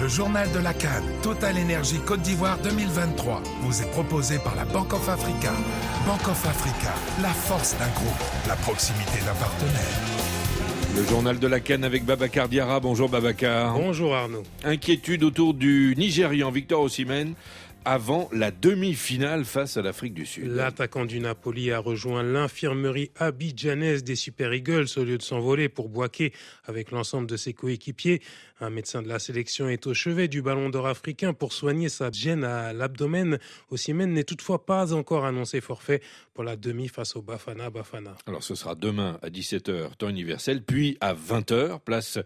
Le journal de la Cannes, Total Énergie Côte d'Ivoire 2023, vous est proposé par la Banque of Africa. Banque of Africa, la force d'un groupe, la proximité d'un partenaire. Le journal de la Cannes avec Babacar Diarra. Bonjour Babacar. Bonjour Arnaud. Inquiétude autour du Nigérian Victor Osimhen avant la demi-finale face à l'Afrique du Sud. L'attaquant du Napoli a rejoint l'infirmerie abidjanaise des Super Eagles au lieu de s'envoler pour boiquer avec l'ensemble de ses coéquipiers. Un médecin de la sélection est au chevet du ballon d'or africain pour soigner sa gêne à l'abdomen. Osimhen n'est toutefois pas encore annoncé forfait pour la demi face au Bafana Bafana. Alors ce sera demain à 17h temps universel, puis à 20h place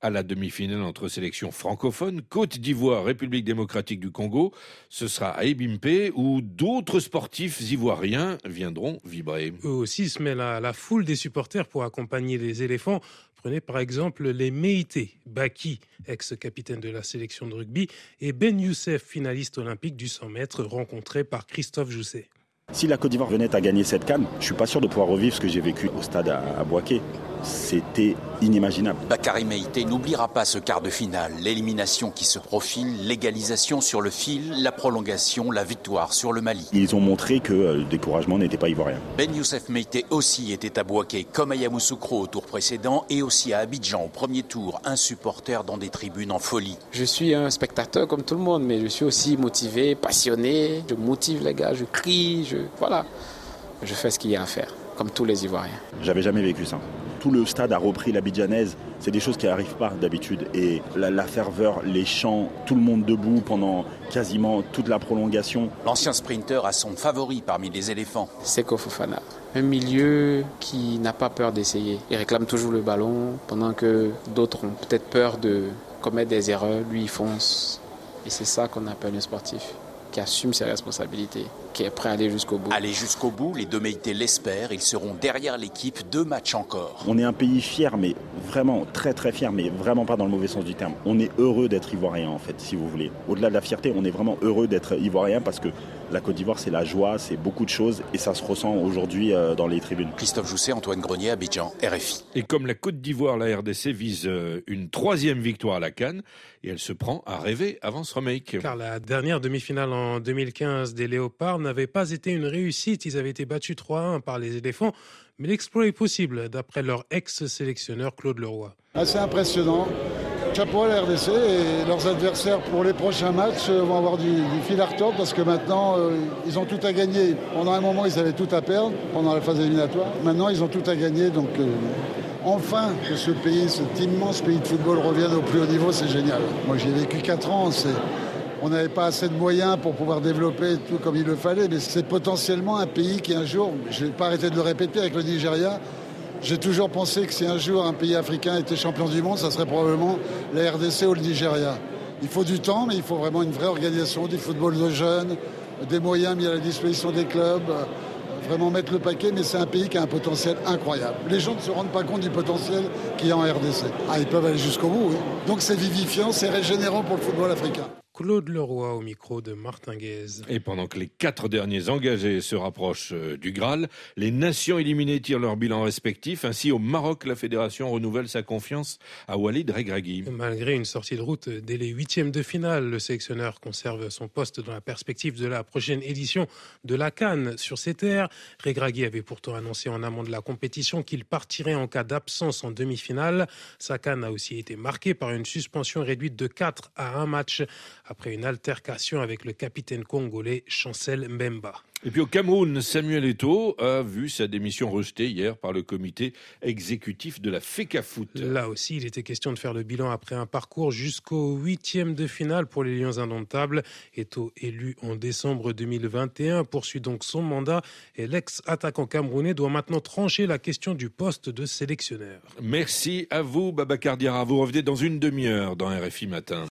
à la demi-finale entre sélections francophones, Côte d'Ivoire, République démocratique du Congo. Ce sera à Ebimpe où d'autres sportifs ivoiriens viendront vibrer. Eux aussi se mêlent à la foule des supporters pour accompagner les éléphants. Prenez par exemple les Meïté, Baki, ex-capitaine de la sélection de rugby, et Ben Youssef, finaliste olympique du 100 mètres, rencontré par Christophe Jousset. Si la Côte d'Ivoire venait à gagner cette canne, je suis pas sûr de pouvoir revivre ce que j'ai vécu au stade à, à Boaké. C'était inimaginable. Bakary Meïté n'oubliera pas ce quart de finale, l'élimination qui se profile, l'égalisation sur le fil, la prolongation, la victoire sur le Mali. Ils ont montré que euh, le découragement n'était pas ivoirien. Ben Youssef Meïté aussi était à Boaké, comme à Yamoussoukro au tour précédent et aussi à Abidjan au premier tour, un supporter dans des tribunes en folie. Je suis un spectateur comme tout le monde, mais je suis aussi motivé, passionné. Je motive les gars, je crie, je voilà, je fais ce qu'il y a à faire, comme tous les Ivoiriens. J'avais jamais vécu ça. Tout le stade a repris l'abidjanaise. C'est des choses qui n'arrivent pas d'habitude. Et la, la, ferveur, les chants, tout le monde debout pendant quasiment toute la prolongation. L'ancien sprinter a son favori parmi les éléphants. Seko Fofana. Un milieu qui n'a pas peur d'essayer. Il réclame toujours le ballon pendant que d'autres ont peut-être peur de commettre des erreurs. Lui, il fonce. Et c'est ça qu'on appelle un sportif qui assume ses responsabilités, qui est prêt à aller jusqu'au bout. Aller jusqu'au bout, les deux Meïté l'espèrent, ils seront derrière l'équipe deux matchs encore. On est un pays fier, mais vraiment très très fier, mais vraiment pas dans le mauvais sens du terme. On est heureux d'être ivoirien en fait, si vous voulez. Au-delà de la fierté, on est vraiment heureux d'être ivoirien parce que la Côte d'Ivoire, c'est la joie, c'est beaucoup de choses et ça se ressent aujourd'hui euh, dans les tribunes. Christophe Jousset, Antoine Grenier, Abidjan, RFI. Et comme la Côte d'Ivoire, la RDC vise euh, une troisième victoire à la Cannes et elle se prend à rêver avant ce remake. Car la dernière demi-finale en 2015 des Léopards n'avait pas été une réussite. Ils avaient été battus 3-1 par les éléphants. Mais l'exploit est possible, d'après leur ex-sélectionneur Claude Leroy. Assez impressionnant. Chapeau à la RDC et leurs adversaires pour les prochains matchs vont avoir du, du fil à retordre parce que maintenant euh, ils ont tout à gagner. Pendant un moment ils avaient tout à perdre pendant la phase éliminatoire. Maintenant ils ont tout à gagner donc euh, enfin que ce pays, cet immense pays de football revienne au plus haut niveau, c'est génial. Moi j'ai vécu 4 ans, on n'avait pas assez de moyens pour pouvoir développer tout comme il le fallait, mais c'est potentiellement un pays qui un jour, je ne vais pas arrêter de le répéter avec le Nigeria, j'ai toujours pensé que si un jour un pays africain était champion du monde, ça serait probablement la RDC ou le Nigeria. Il faut du temps, mais il faut vraiment une vraie organisation, du football de jeunes, des moyens mis à la disposition des clubs, vraiment mettre le paquet, mais c'est un pays qui a un potentiel incroyable. Les gens ne se rendent pas compte du potentiel qu'il y a en RDC. Ah, ils peuvent aller jusqu'au bout. Oui. Donc c'est vivifiant, c'est régénérant pour le football africain. Claude Leroy au micro de Martin Guez. Et pendant que les quatre derniers engagés se rapprochent du Graal, les nations éliminées tirent leur bilan respectif. Ainsi, au Maroc, la fédération renouvelle sa confiance à Walid Regragui. Malgré une sortie de route dès les huitièmes de finale, le sélectionneur conserve son poste dans la perspective de la prochaine édition de la Cannes sur ses terres. Regragui avait pourtant annoncé en amont de la compétition qu'il partirait en cas d'absence en demi-finale. Sa Cannes a aussi été marquée par une suspension réduite de 4 à 1 match après une altercation avec le capitaine congolais Chancel Mbemba. Et puis au Cameroun, Samuel Eto'o a vu sa démission rejetée hier par le comité exécutif de la FECAFOOT. Là aussi, il était question de faire le bilan après un parcours jusqu'au huitième de finale pour les Lions indomptables. Eto'o, élu en décembre 2021, poursuit donc son mandat et l'ex-attaquant camerounais doit maintenant trancher la question du poste de sélectionneur. Merci à vous, Babacar Diarra. Vous revenez dans une demi-heure dans RFI Matin.